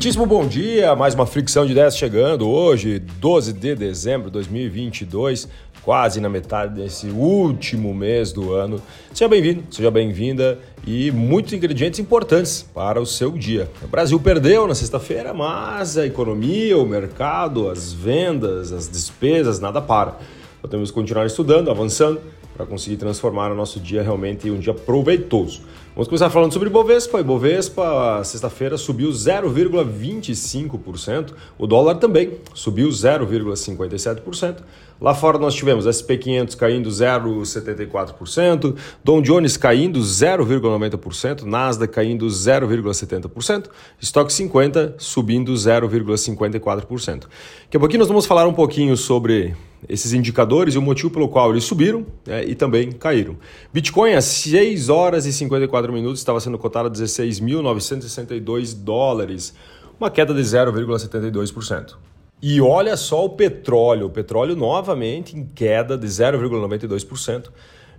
Muitíssimo bom dia, mais uma fricção de 10 chegando hoje, 12 de dezembro de 2022, quase na metade desse último mês do ano. Seja bem-vindo, seja bem-vinda e muitos ingredientes importantes para o seu dia. O Brasil perdeu na sexta-feira, mas a economia, o mercado, as vendas, as despesas, nada para. Que continuar estudando, avançando para conseguir transformar o nosso dia realmente em um dia proveitoso. Vamos começar falando sobre Bovespa. Bovespa, sexta-feira, subiu 0,25%. O dólar também subiu 0,57%. Lá fora nós tivemos SP500 caindo 0,74%, Dow Jones caindo 0,90%, Nasdaq caindo 0,70%, Stock 50 subindo 0,54%. Daqui a pouquinho nós vamos falar um pouquinho sobre esses indicadores e o motivo pelo qual eles subiram né, e também caíram. Bitcoin às 6 horas e 54 minutos estava sendo cotado a 16.962 dólares, uma queda de 0,72%. E olha só o petróleo, o petróleo novamente em queda de 0,92%,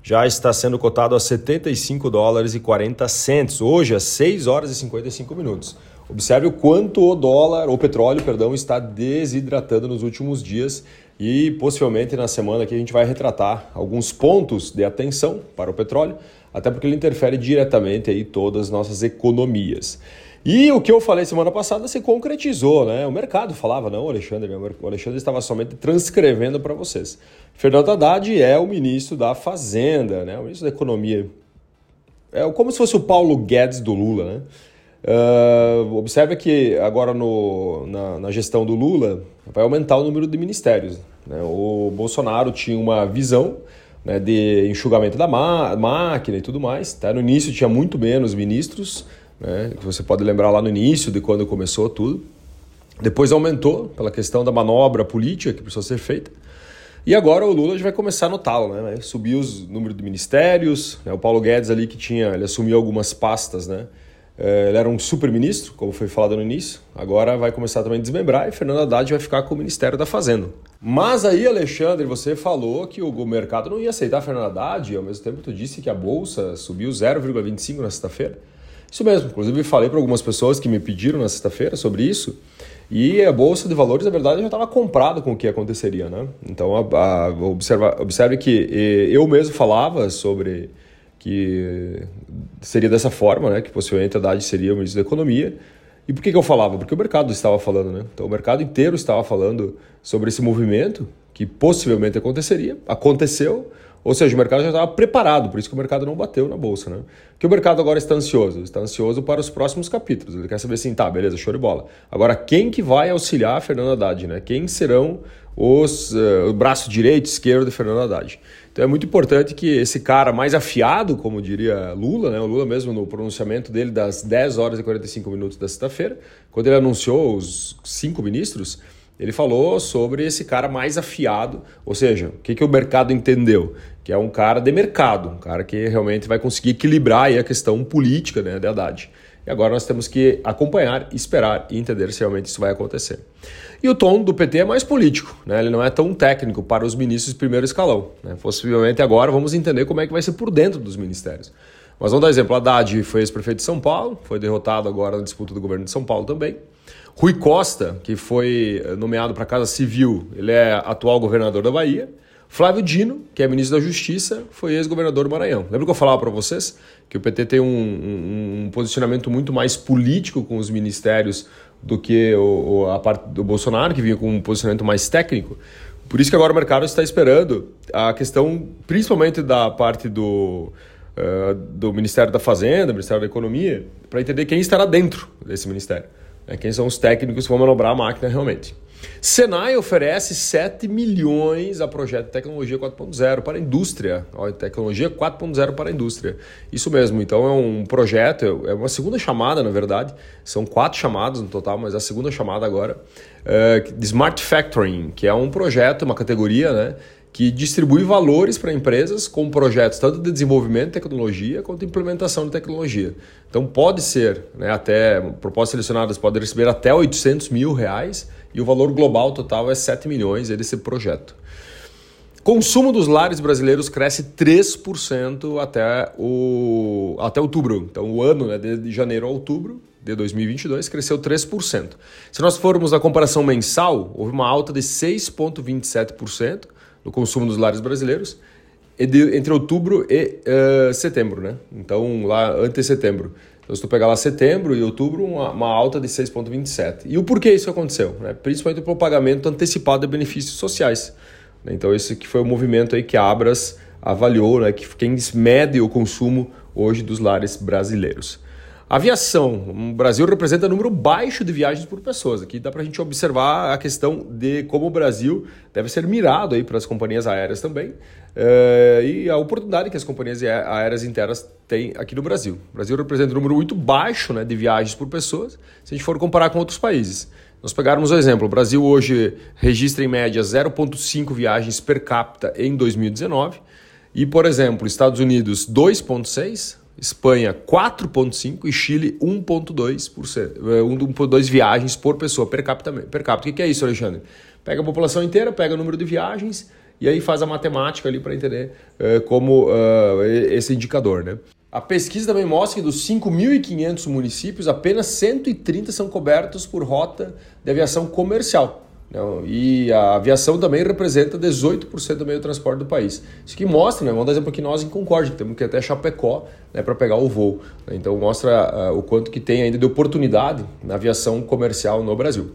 já está sendo cotado a 75 dólares e 40 centos, hoje às 6 horas e 55 minutos. Observe o quanto o dólar, o petróleo, perdão, está desidratando nos últimos dias e possivelmente na semana que a gente vai retratar alguns pontos de atenção para o petróleo, até porque ele interfere diretamente aí todas as nossas economias. E o que eu falei semana passada se concretizou, né? O mercado falava, não, Alexandre, o Alexandre estava somente transcrevendo para vocês. Fernando Haddad é o ministro da Fazenda, né? O ministro da Economia. É como se fosse o Paulo Guedes do Lula, né? Uh, observe que agora no, na, na, gestão do Lula vai aumentar o número de ministérios. Né? O Bolsonaro tinha uma visão né, de enxugamento da máquina e tudo mais. Tá? No início tinha muito menos ministros, né, que você pode lembrar lá no início de quando começou tudo. Depois aumentou pela questão da manobra política que precisou ser feita. E agora o Lula já vai começar a notá-lo, né? Subir os números de ministérios. Né? O Paulo Guedes ali que tinha, ele assumiu algumas pastas, né? É, ele era um super-ministro, como foi falado no início. Agora vai começar também a desmembrar e Fernando Haddad vai ficar com o Ministério da Fazenda. Mas aí, Alexandre, você falou que o mercado não ia aceitar Fernando Haddad e ao mesmo tempo tu disse que a Bolsa subiu 0,25 na sexta-feira. Isso mesmo, inclusive falei para algumas pessoas que me pediram na sexta-feira sobre isso. E a bolsa de valores, na verdade, já estava comprada com o que aconteceria, né? Então, a, a, observa, observe que eu mesmo falava sobre que seria dessa forma, né? Que possivelmente a Haddad seria o ministro da Economia. E por que, que eu falava? Porque o mercado estava falando, né? Então, o mercado inteiro estava falando sobre esse movimento que possivelmente aconteceria. Aconteceu. Ou seja, o mercado já estava preparado, por isso que o mercado não bateu na bolsa. Né? Que o mercado agora está ansioso? Está ansioso para os próximos capítulos. Ele quer saber assim, tá, beleza, show de bola. Agora, quem que vai auxiliar a Fernanda Haddad? Né? Quem serão os uh, o braço direito e esquerdo de Fernando Haddad? Então é muito importante que esse cara mais afiado, como diria Lula, né? o Lula mesmo no pronunciamento dele das 10 horas e 45 minutos da sexta-feira, quando ele anunciou os cinco ministros, ele falou sobre esse cara mais afiado, ou seja, o que, que o mercado entendeu? Que é um cara de mercado, um cara que realmente vai conseguir equilibrar a questão política né, de Haddad. E agora nós temos que acompanhar, esperar e entender se realmente isso vai acontecer. E o tom do PT é mais político, né? ele não é tão técnico para os ministros de primeiro escalão. Né? Possivelmente agora vamos entender como é que vai ser por dentro dos ministérios. Mas vamos dar exemplo: Haddad foi ex-prefeito de São Paulo, foi derrotado agora na disputa do governo de São Paulo também. Rui Costa, que foi eh, nomeado para a Casa Civil, ele é atual governador da Bahia. Flávio Dino, que é ministro da Justiça, foi ex-governador do Maranhão. Lembra que eu falava para vocês que o PT tem um, um, um, posicionamento muito mais político com os ministérios do que o, a parte do Bolsonaro, que vinha com um posicionamento mais técnico? Por isso que agora o mercado está esperando a questão, principalmente da parte do, uh, do Ministério da Fazenda, Ministério da Economia, para entender quem estará dentro desse ministério. Né? Quem são os técnicos que vão manobrar a máquina realmente. Senai oferece 7 milhões a projeto de tecnologia 4.0 para a indústria. Ó, tecnologia 4.0 para a indústria. Isso mesmo, então é um projeto, é uma segunda chamada, na verdade. São quatro chamadas no total, mas a segunda chamada agora, é, de Smart Factoring, que é um projeto, uma categoria, né? Que distribui valores para empresas com projetos tanto de desenvolvimento de tecnologia quanto de implementação de tecnologia. Então pode ser, né, até propostas selecionadas podem receber até 800 mil reais e o valor global total é 7 milhões desse projeto. Consumo dos lares brasileiros cresce 3% até, o, até outubro. Então o ano, né, de janeiro a outubro, de 2022 cresceu 3%. Se nós formos na comparação mensal, houve uma alta de 6,27% no consumo dos lares brasileiros entre outubro e uh, setembro, né? Então, lá antes setembro. Então, se tu pegar lá setembro e outubro, uma, uma alta de 6,27. E o porquê isso aconteceu? Né? Principalmente pelo pagamento antecipado de benefícios sociais. Então, esse que foi o movimento aí que a Abras avaliou, né? que quem mede o consumo hoje dos lares brasileiros. Aviação. O Brasil representa número baixo de viagens por pessoas. Aqui dá para a gente observar a questão de como o Brasil deve ser mirado aí para as companhias aéreas também uh, e a oportunidade que as companhias aéreas internas têm aqui no Brasil. O Brasil representa um número muito baixo né, de viagens por pessoas se a gente for comparar com outros países. Nós pegarmos o exemplo, o Brasil hoje registra em média 0,5 viagens per capita em 2019 e, por exemplo, Estados Unidos 2,6, Espanha 4,5% e Chile 1,2%. 1,2 é, viagens por pessoa per capita. Per capita. O que é isso, Alexandre? Pega a população inteira, pega o número de viagens e aí faz a matemática ali para entender uh, como uh, esse indicador. Né? A pesquisa também mostra que dos 5.500 municípios, apenas 130 são cobertos por rota de aviação comercial. Não, e a aviação também representa 18% do meio de transporte do país. Isso que mostra, né? vamos dar exemplo aqui nós em Concórdia, que temos que ir até Chapecó né, para pegar o voo. Então mostra uh, o quanto que tem ainda de oportunidade na aviação comercial no Brasil.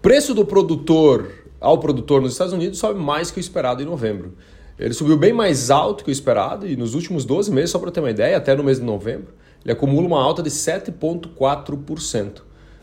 Preço do produtor ao produtor nos Estados Unidos sobe mais que o esperado em novembro. Ele subiu bem mais alto que o esperado e nos últimos 12 meses, só para ter uma ideia, até no mês de novembro, ele acumula uma alta de 7,4%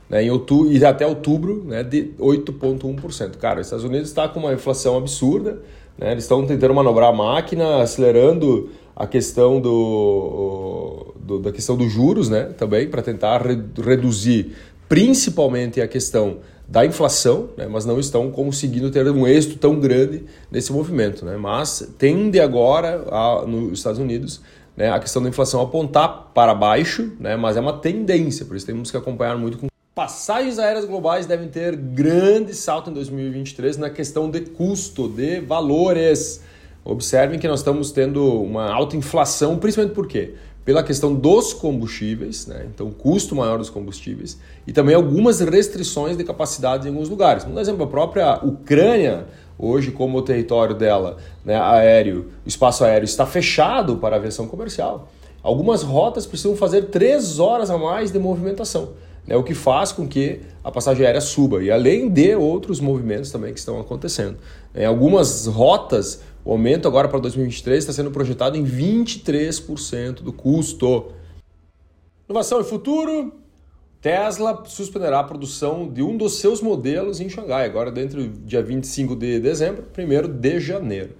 né, em outubro, e até outubro né, de 8,1%. Cara, os Estados Unidos está com uma inflação absurda, né, eles estão tentando manobrar a máquina, acelerando a questão do, do da questão dos juros né, também, para tentar re, reduzir principalmente a questão da inflação, né, mas não estão conseguindo ter um êxito tão grande nesse movimento. Né, mas tende agora, a, nos Estados Unidos, né, a questão da inflação apontar para baixo, né, mas é uma tendência, por isso temos que acompanhar muito com Passagens aéreas globais devem ter grande salto em 2023 na questão de custo, de valores. Observem que nós estamos tendo uma alta inflação, principalmente por quê? Pela questão dos combustíveis, né? então custo maior dos combustíveis, e também algumas restrições de capacidade em alguns lugares. Um exemplo, a própria Ucrânia, hoje como o território dela, né, aéreo, o espaço aéreo está fechado para aviação comercial. Algumas rotas precisam fazer três horas a mais de movimentação né, o que faz com que a passagem aérea suba, e além de outros movimentos também que estão acontecendo. Em algumas rotas, o aumento agora para 2023 está sendo projetado em 23% do custo. Inovação e futuro. Tesla suspenderá a produção de um dos seus modelos em Xangai, agora dentro do dia 25 de dezembro, 1 de janeiro.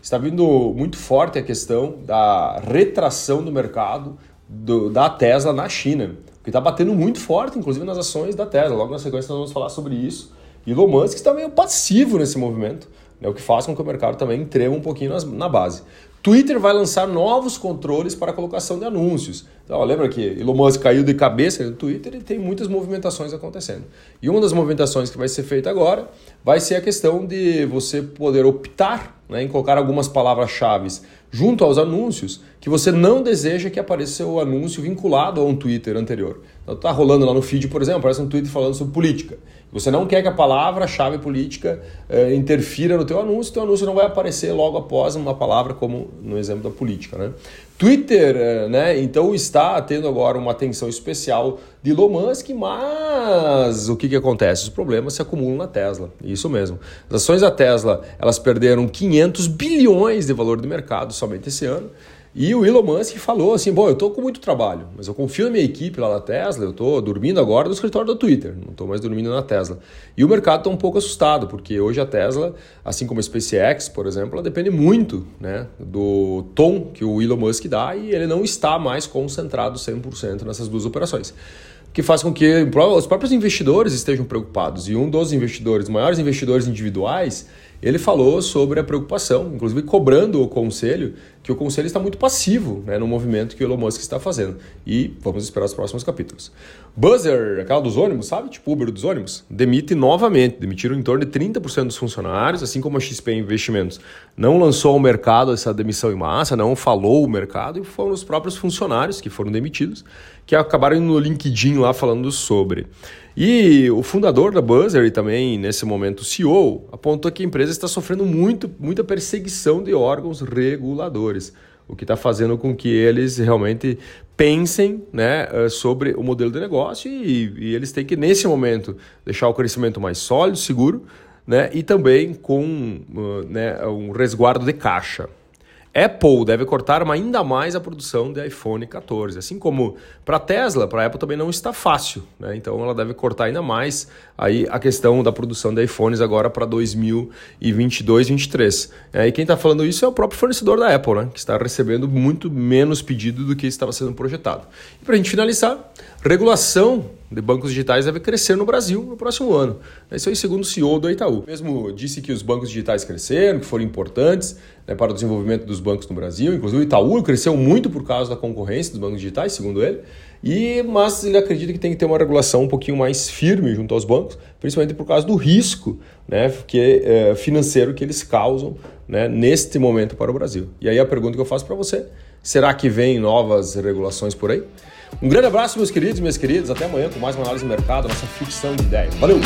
Está vindo muito forte a questão da retração do mercado do, da Tesla na China que está batendo muito forte, inclusive nas ações da Tesla. Logo na sequência nós vamos falar sobre isso. Elon Musk está meio passivo nesse movimento, né, o que faz com que o mercado também trema um pouquinho nas, na base. Twitter vai lançar novos controles para a colocação de anúncios. Então, lembra que Elon Musk caiu de cabeça no Twitter e tem muitas movimentações acontecendo. E uma das movimentações que vai ser feita agora vai ser a questão de você poder optar né, em colocar algumas palavras-chave junto aos anúncios que você não deseja que apareça o anúncio vinculado a um Twitter anterior. Então tá rolando lá no feed, por exemplo, aparece um tweet falando sobre política. Você não quer que a palavra-chave política eh, interfira no teu anúncio, teu anúncio não vai aparecer logo após uma palavra como no exemplo da política, né? Twitter, eh, né, então está tendo agora uma atenção especial de Elon Musk, mas o que, que acontece? Os problemas se acumulam na Tesla, isso mesmo. As ações da Tesla, elas perderam 500 bilhões de valor de mercado somente esse ano, e o Elon Musk falou assim: bom, eu estou com muito trabalho, mas eu confio na minha equipe lá na Tesla, eu estou dormindo agora no escritório do Twitter, não estou mais dormindo na Tesla. E o mercado está um pouco assustado, porque hoje a Tesla, assim como a SpaceX, por exemplo, ela depende muito né, do tom que o Elon Musk dá e ele não está mais concentrado 100% nessas duas operações que faz com que os próprios investidores estejam preocupados. E um dos investidores, maiores investidores individuais, ele falou sobre a preocupação, inclusive cobrando o conselho que o conselho está muito passivo né, no movimento que o Elon Musk está fazendo. E vamos esperar os próximos capítulos. Buzzer, aquela dos ônibus, sabe? Tipo Uber dos ônibus, demite novamente. Demitiram em torno de 30% dos funcionários, assim como a XP Investimentos não lançou ao mercado essa demissão em massa, não falou o mercado, e foram os próprios funcionários que foram demitidos, que acabaram no LinkedIn lá falando sobre. E o fundador da Buzzer e também, nesse momento, o CEO, apontou que a empresa está sofrendo muito, muita perseguição de órgãos reguladores, o que está fazendo com que eles realmente pensem né, eh, sobre o modelo de negócio e, e eles têm que, nesse momento, deixar o crescimento mais sólido, seguro, né, e também com uh, né, um resguardo de caixa. Apple deve cortar ainda mais a produção de iPhone 14, assim como para a Tesla, para a Apple também não está fácil, né? Então ela deve cortar ainda mais aí a questão da produção de iPhones agora para 2022, 2023. É, e quem está falando isso é o próprio fornecedor da Apple, né? Que está recebendo muito menos pedido do que estava sendo projetado. E para a gente finalizar, regulação de bancos digitais deve crescer no Brasil no próximo ano. Esse é o segundo CEO do Itaú. Mesmo disse que os bancos digitais cresceram, que foram importantes né, para o desenvolvimento dos bancos no Brasil. Inclusive o Itaú cresceu muito por causa da concorrência dos bancos digitais, segundo ele. E, mas ele acredita que tem que ter uma regulação um pouquinho mais firme junto aos bancos, principalmente por causa do risco né, que, é, financeiro que eles causam né, neste momento para o Brasil. E aí a pergunta que eu faço para você, será que vem novas regulações por aí? Um grande abraço, meus queridos e minhas queridas. Até amanhã com mais uma análise do mercado, nossa ficção de ideias. Valeu!